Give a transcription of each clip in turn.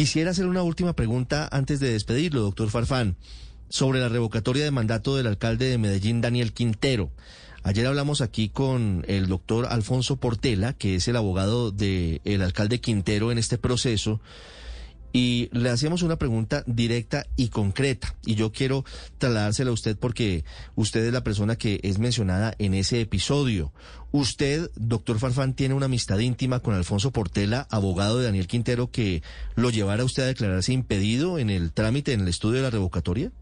Quisiera hacer una última pregunta antes de despedirlo, doctor Farfán, sobre la revocatoria de mandato del alcalde de Medellín, Daniel Quintero. Ayer hablamos aquí con el doctor Alfonso Portela, que es el abogado del alcalde Quintero en este proceso, y le hacíamos una pregunta directa y concreta. Y yo quiero trasladársela a usted porque usted es la persona que es mencionada en ese episodio. Usted, doctor Farfán, tiene una amistad íntima con Alfonso Portela, abogado de Daniel Quintero, que lo llevara usted a declararse impedido en el trámite, en el estudio de la revocatoria.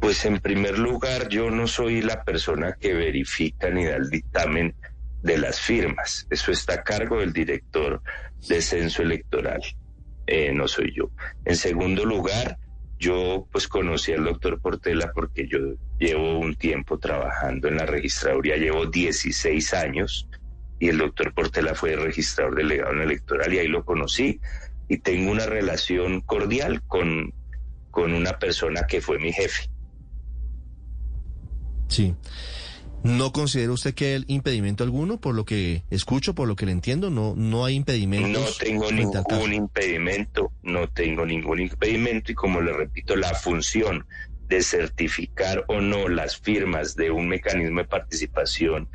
Pues en primer lugar, yo no soy la persona que verifica ni da el dictamen de las firmas. Eso está a cargo del director de censo electoral. Eh, no soy yo. En segundo lugar, yo pues conocí al doctor Portela porque yo llevo un tiempo trabajando en la registraduría, llevo 16 años y el doctor Portela fue registrador delegado en electoral y ahí lo conocí y tengo una relación cordial con, con una persona que fue mi jefe. Sí. ¿No considera usted que hay impedimento alguno? Por lo que escucho, por lo que le entiendo, no, no hay impedimento. No tengo ningún impedimento, no tengo ningún impedimento y como le repito, la función de certificar o no las firmas de un mecanismo de participación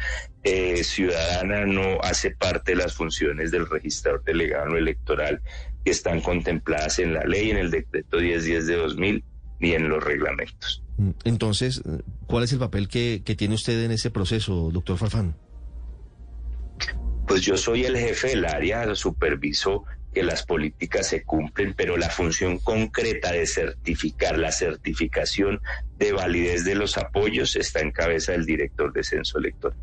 eh, ciudadana no hace parte de las funciones del registrador delegado electoral que están contempladas en la ley, en el decreto 1010 de 2000 y en los reglamentos. Mm, entonces, ¿cuál es el papel que, tiene usted en ese proceso, doctor Farfán? Pues yo soy el jefe del área, superviso que las políticas se cumplen, pero la función concreta de certificar, la certificación de validez de los apoyos está en cabeza del director de censo electoral.